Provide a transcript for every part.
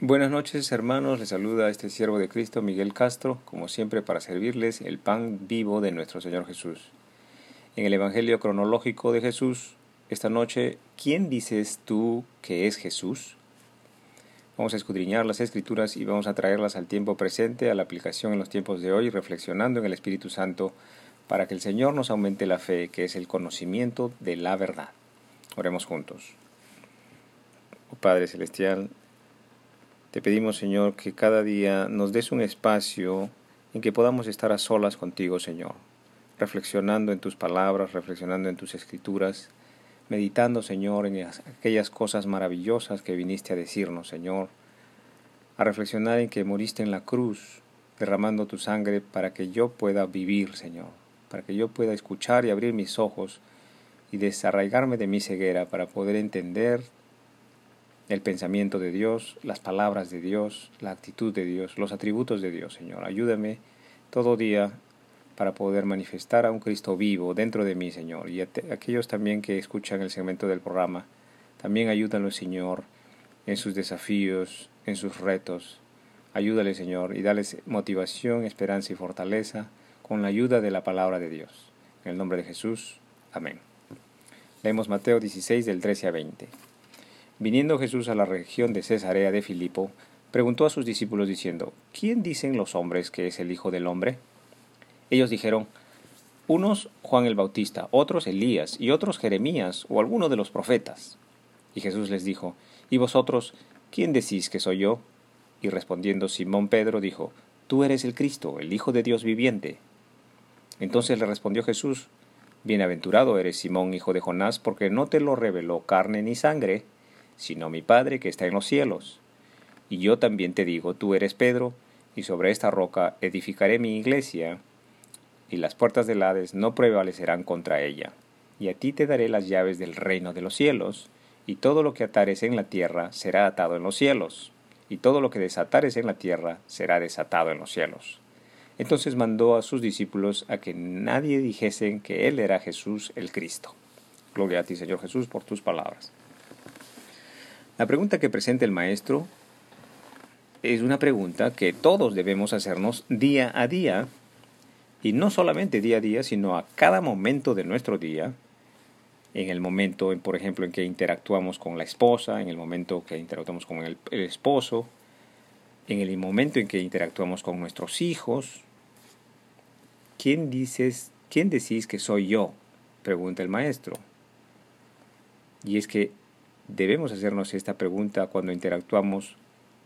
Buenas noches hermanos, les saluda este siervo de Cristo Miguel Castro, como siempre para servirles el pan vivo de nuestro Señor Jesús. En el Evangelio cronológico de Jesús, esta noche, ¿quién dices tú que es Jesús? Vamos a escudriñar las escrituras y vamos a traerlas al tiempo presente, a la aplicación en los tiempos de hoy, reflexionando en el Espíritu Santo, para que el Señor nos aumente la fe, que es el conocimiento de la verdad. Oremos juntos. Oh Padre Celestial, te pedimos, Señor, que cada día nos des un espacio en que podamos estar a solas contigo, Señor, reflexionando en tus palabras, reflexionando en tus escrituras, meditando, Señor, en aquellas cosas maravillosas que viniste a decirnos, Señor, a reflexionar en que moriste en la cruz, derramando tu sangre para que yo pueda vivir, Señor, para que yo pueda escuchar y abrir mis ojos y desarraigarme de mi ceguera para poder entender el pensamiento de Dios, las palabras de Dios, la actitud de Dios, los atributos de Dios, Señor. Ayúdame todo día para poder manifestar a un Cristo vivo dentro de mí, Señor. Y aquellos también que escuchan el segmento del programa, también ayúdalo, Señor, en sus desafíos, en sus retos. Ayúdale, Señor, y dales motivación, esperanza y fortaleza con la ayuda de la palabra de Dios. En el nombre de Jesús. Amén. Leemos Mateo 16 del 13 a 20. Viniendo Jesús a la región de Cesarea de Filipo, preguntó a sus discípulos diciendo, ¿quién dicen los hombres que es el Hijo del Hombre? Ellos dijeron, unos Juan el Bautista, otros Elías y otros Jeremías o alguno de los profetas. Y Jesús les dijo, ¿y vosotros quién decís que soy yo? Y respondiendo Simón Pedro dijo, Tú eres el Cristo, el Hijo de Dios viviente. Entonces le respondió Jesús, Bienaventurado eres Simón, hijo de Jonás, porque no te lo reveló carne ni sangre, sino mi Padre que está en los cielos. Y yo también te digo, tú eres Pedro, y sobre esta roca edificaré mi iglesia, y las puertas del Hades no prevalecerán contra ella. Y a ti te daré las llaves del reino de los cielos, y todo lo que atares en la tierra será atado en los cielos, y todo lo que desatares en la tierra será desatado en los cielos. Entonces mandó a sus discípulos a que nadie dijesen que él era Jesús el Cristo. Gloria a ti, Señor Jesús, por tus palabras. La pregunta que presenta el maestro es una pregunta que todos debemos hacernos día a día, y no solamente día a día, sino a cada momento de nuestro día, en el momento, por ejemplo, en que interactuamos con la esposa, en el momento que interactuamos con el, esposo, en el momento en que interactuamos con nuestros hijos. ¿Quién dices, quién decís que soy yo? pregunta el maestro. Y es que debemos hacernos esta pregunta cuando interactuamos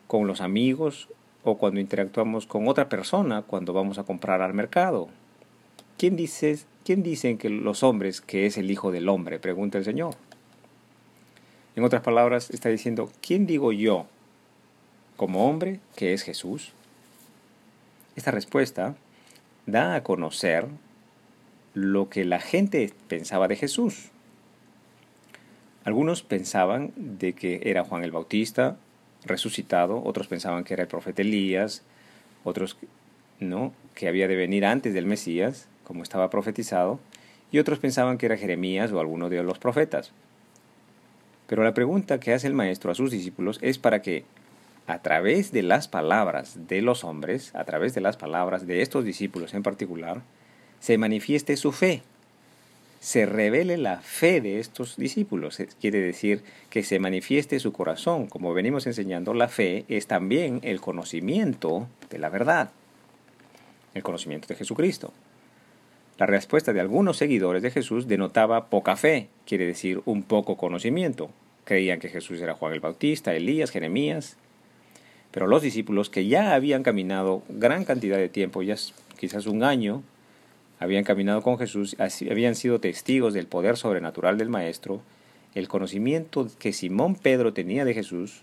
con los amigos o cuando interactuamos con otra persona cuando vamos a comprar al mercado. ¿Quién, dice, ¿Quién dicen que los hombres que es el Hijo del Hombre? Pregunta el Señor. En otras palabras, está diciendo, ¿quién digo yo como hombre que es Jesús? Esta respuesta da a conocer lo que la gente pensaba de Jesús. Algunos pensaban de que era Juan el Bautista resucitado, otros pensaban que era el profeta Elías, otros no, que había de venir antes del Mesías, como estaba profetizado, y otros pensaban que era Jeremías o alguno de los profetas. Pero la pregunta que hace el maestro a sus discípulos es para que a través de las palabras de los hombres, a través de las palabras de estos discípulos en particular, se manifieste su fe, se revele la fe de estos discípulos. Quiere decir que se manifieste su corazón. Como venimos enseñando, la fe es también el conocimiento de la verdad, el conocimiento de Jesucristo. La respuesta de algunos seguidores de Jesús denotaba poca fe, quiere decir un poco conocimiento. Creían que Jesús era Juan el Bautista, Elías, Jeremías. Pero los discípulos que ya habían caminado gran cantidad de tiempo, ya quizás un año, habían caminado con Jesús, habían sido testigos del poder sobrenatural del Maestro, el conocimiento que Simón Pedro tenía de Jesús,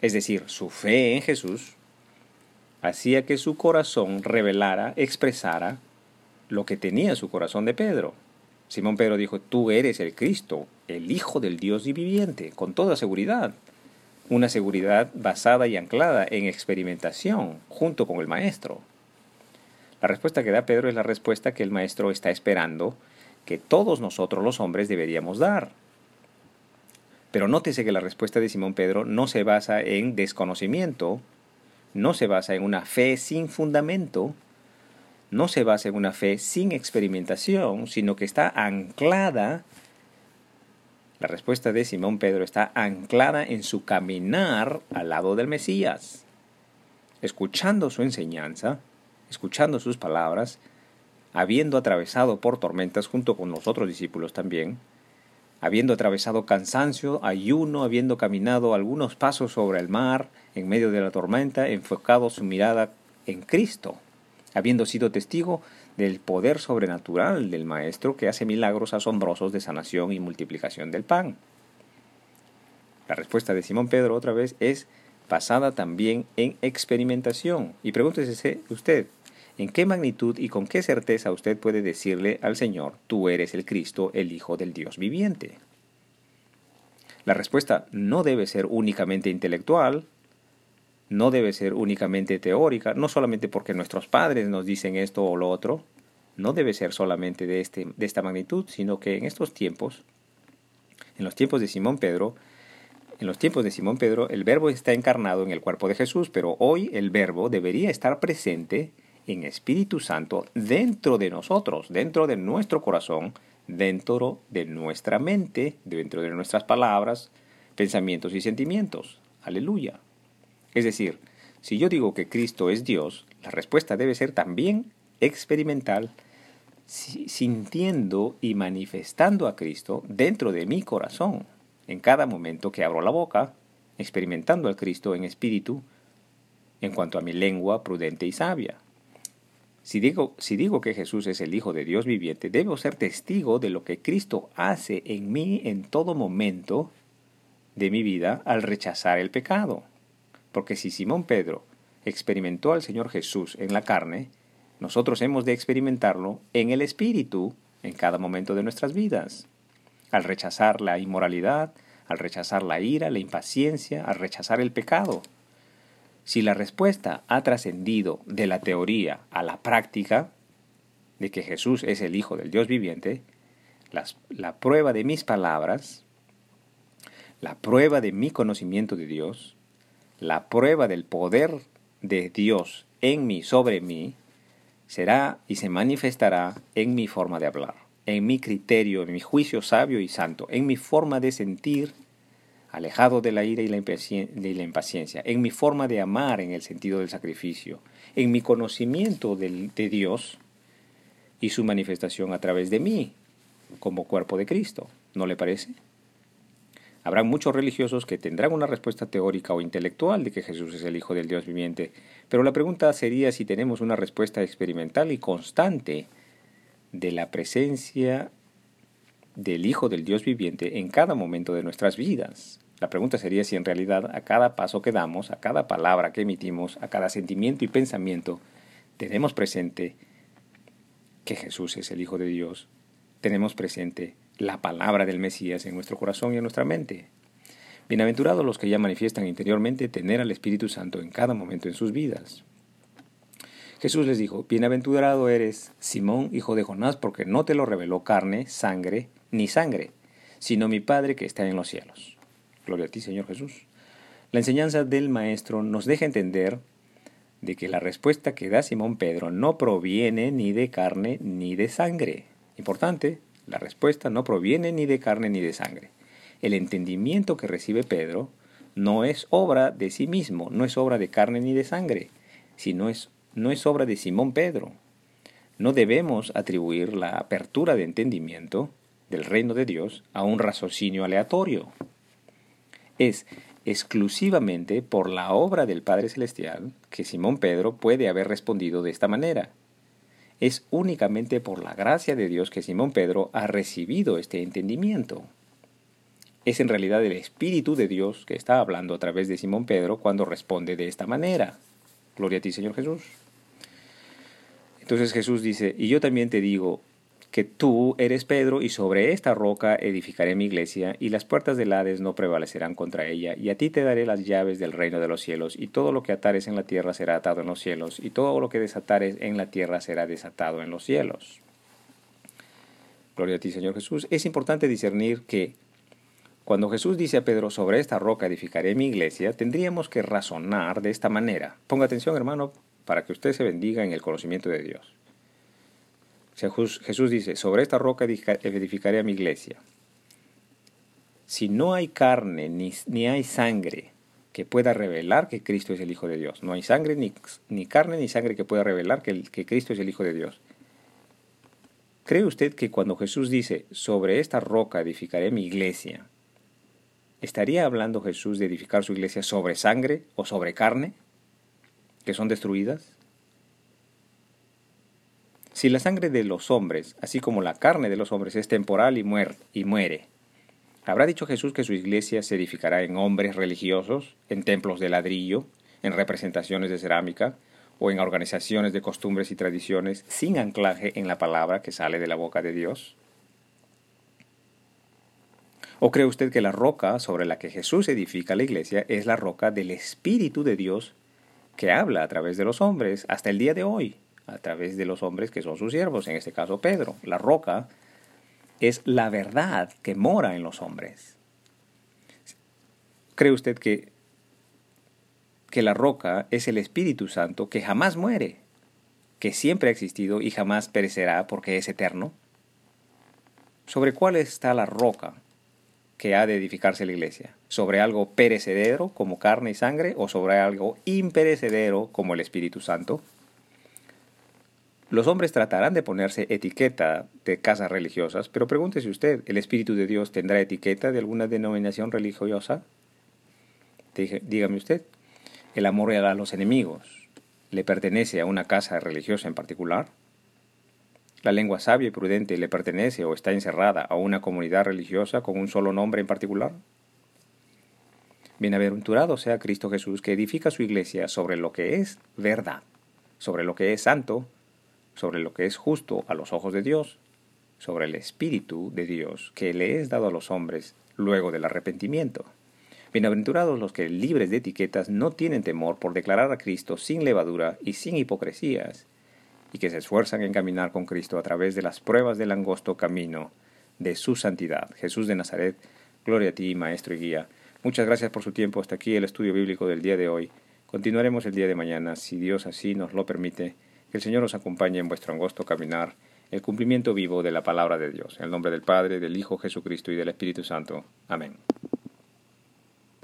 es decir, su fe en Jesús, hacía que su corazón revelara, expresara lo que tenía su corazón de Pedro. Simón Pedro dijo, tú eres el Cristo, el Hijo del Dios viviente, con toda seguridad. Una seguridad basada y anclada en experimentación junto con el Maestro. La respuesta que da Pedro es la respuesta que el maestro está esperando que todos nosotros los hombres deberíamos dar. Pero nótese que la respuesta de Simón Pedro no se basa en desconocimiento, no se basa en una fe sin fundamento, no se basa en una fe sin experimentación, sino que está anclada, la respuesta de Simón Pedro está anclada en su caminar al lado del Mesías, escuchando su enseñanza, escuchando sus palabras, habiendo atravesado por tormentas junto con los otros discípulos también, habiendo atravesado cansancio, ayuno, habiendo caminado algunos pasos sobre el mar en medio de la tormenta, enfocado su mirada en Cristo habiendo sido testigo del poder sobrenatural del Maestro que hace milagros asombrosos de sanación y multiplicación del pan. La respuesta de Simón Pedro otra vez es basada también en experimentación. Y pregúntese usted, ¿en qué magnitud y con qué certeza usted puede decirle al Señor, tú eres el Cristo, el Hijo del Dios viviente? La respuesta no debe ser únicamente intelectual, no debe ser únicamente teórica, no solamente porque nuestros padres nos dicen esto o lo otro, no debe ser solamente de, este, de esta magnitud, sino que en estos tiempos, en los tiempos de Simón Pedro, en los tiempos de Simón Pedro, el verbo está encarnado en el cuerpo de Jesús, pero hoy el verbo debería estar presente en Espíritu Santo dentro de nosotros, dentro de nuestro corazón, dentro de nuestra mente, dentro de nuestras palabras, pensamientos y sentimientos. Aleluya. Es decir, si yo digo que Cristo es Dios, la respuesta debe ser también experimental, sintiendo y manifestando a Cristo dentro de mi corazón, en cada momento que abro la boca, experimentando al Cristo en espíritu, en cuanto a mi lengua prudente y sabia. Si digo, si digo que Jesús es el Hijo de Dios viviente, debo ser testigo de lo que Cristo hace en mí en todo momento de mi vida al rechazar el pecado. Porque si Simón Pedro experimentó al Señor Jesús en la carne, nosotros hemos de experimentarlo en el Espíritu en cada momento de nuestras vidas. Al rechazar la inmoralidad, al rechazar la ira, la impaciencia, al rechazar el pecado. Si la respuesta ha trascendido de la teoría a la práctica, de que Jesús es el Hijo del Dios viviente, la prueba de mis palabras, la prueba de mi conocimiento de Dios, la prueba del poder de Dios en mí, sobre mí, será y se manifestará en mi forma de hablar, en mi criterio, en mi juicio sabio y santo, en mi forma de sentir, alejado de la ira y la impaciencia, en mi forma de amar en el sentido del sacrificio, en mi conocimiento de Dios y su manifestación a través de mí como cuerpo de Cristo. ¿No le parece? Habrá muchos religiosos que tendrán una respuesta teórica o intelectual de que Jesús es el Hijo del Dios viviente, pero la pregunta sería si tenemos una respuesta experimental y constante de la presencia del Hijo del Dios viviente en cada momento de nuestras vidas. La pregunta sería si en realidad a cada paso que damos, a cada palabra que emitimos, a cada sentimiento y pensamiento, tenemos presente que Jesús es el Hijo de Dios, tenemos presente la palabra del Mesías en nuestro corazón y en nuestra mente. Bienaventurados los que ya manifiestan interiormente tener al Espíritu Santo en cada momento en sus vidas. Jesús les dijo, Bienaventurado eres, Simón, hijo de Jonás, porque no te lo reveló carne, sangre, ni sangre, sino mi Padre que está en los cielos. Gloria a ti, Señor Jesús. La enseñanza del Maestro nos deja entender de que la respuesta que da Simón Pedro no proviene ni de carne ni de sangre. Importante, la respuesta no proviene ni de carne ni de sangre. El entendimiento que recibe Pedro no es obra de sí mismo, no es obra de carne ni de sangre, sino es, no es obra de Simón Pedro. No debemos atribuir la apertura de entendimiento del reino de Dios a un raciocinio aleatorio. Es exclusivamente por la obra del Padre Celestial que Simón Pedro puede haber respondido de esta manera. Es únicamente por la gracia de Dios que Simón Pedro ha recibido este entendimiento. Es en realidad el Espíritu de Dios que está hablando a través de Simón Pedro cuando responde de esta manera. Gloria a ti, Señor Jesús. Entonces Jesús dice, y yo también te digo, que tú eres Pedro y sobre esta roca edificaré mi iglesia y las puertas del Hades no prevalecerán contra ella y a ti te daré las llaves del reino de los cielos y todo lo que atares en la tierra será atado en los cielos y todo lo que desatares en la tierra será desatado en los cielos. Gloria a ti Señor Jesús. Es importante discernir que Cuando Jesús dice a Pedro, sobre esta roca edificaré mi iglesia, tendríamos que razonar de esta manera. Ponga atención, hermano, para que usted se bendiga en el conocimiento de Dios. Jesús dice, sobre esta roca edificaré a mi iglesia. Si no hay carne ni, hay sangre que pueda revelar que Cristo es el Hijo de Dios, no hay sangre ni, ni carne ni sangre que pueda revelar que, que Cristo es el Hijo de Dios. ¿Cree usted que cuando Jesús dice, sobre esta roca edificaré mi iglesia, ¿estaría hablando Jesús de edificar su iglesia sobre sangre o sobre carne que son destruidas? Si la sangre de los hombres, así como la carne de los hombres, es temporal y, y muere, ¿habrá dicho Jesús que su iglesia se edificará en hombres religiosos, en templos de ladrillo, en representaciones de cerámica, o en organizaciones de costumbres y tradiciones sin anclaje en la palabra que sale de la boca de Dios? ¿O cree usted que la roca sobre la que Jesús edifica la iglesia es la roca del Espíritu de Dios que habla a través de los hombres hasta el día de hoy, a través de los hombres que son sus siervos, en este caso Pedro? La roca es la verdad que mora en los hombres. ¿Cree usted que que la roca es el Espíritu Santo que jamás muere, que siempre ha existido y jamás perecerá porque es eterno? ¿Sobre cuál está la roca que ha de edificarse la iglesia? ¿Sobre algo perecedero como carne y sangre o sobre algo imperecedero como el Espíritu Santo? Los hombres tratarán de ponerse etiqueta de casas religiosas, pero pregúntese usted, ¿el Espíritu de Dios tendrá etiqueta de alguna denominación religiosa? Dígame usted. ¿El amor a los enemigos le pertenece a una casa religiosa en particular? ¿La lengua sabia y prudente le pertenece o está encerrada a una comunidad religiosa con un solo nombre en particular? Bienaventurado sea Cristo Jesús que edifica su iglesia sobre lo que es verdad, sobre lo que es santo, sobre lo que es justo a los ojos de Dios, sobre el Espíritu de Dios que le es dado a los hombres luego del arrepentimiento. Bienaventurados los que, libres de etiquetas, no tienen temor por declarar a Cristo sin levadura y sin hipocresías, y que se esfuerzan en caminar con Cristo a través de las pruebas del angosto camino de su santidad. Jesús de Nazaret, gloria a ti, Maestro y Guía. Muchas gracias por su tiempo. Hasta aquí el estudio bíblico del día de hoy. Continuaremos el día de mañana, si Dios así nos lo permite. Que el Señor os acompañe en vuestro angosto caminar, el cumplimiento vivo de la palabra de Dios. En el nombre del Padre, del Hijo Jesucristo y del Espíritu Santo. Amén.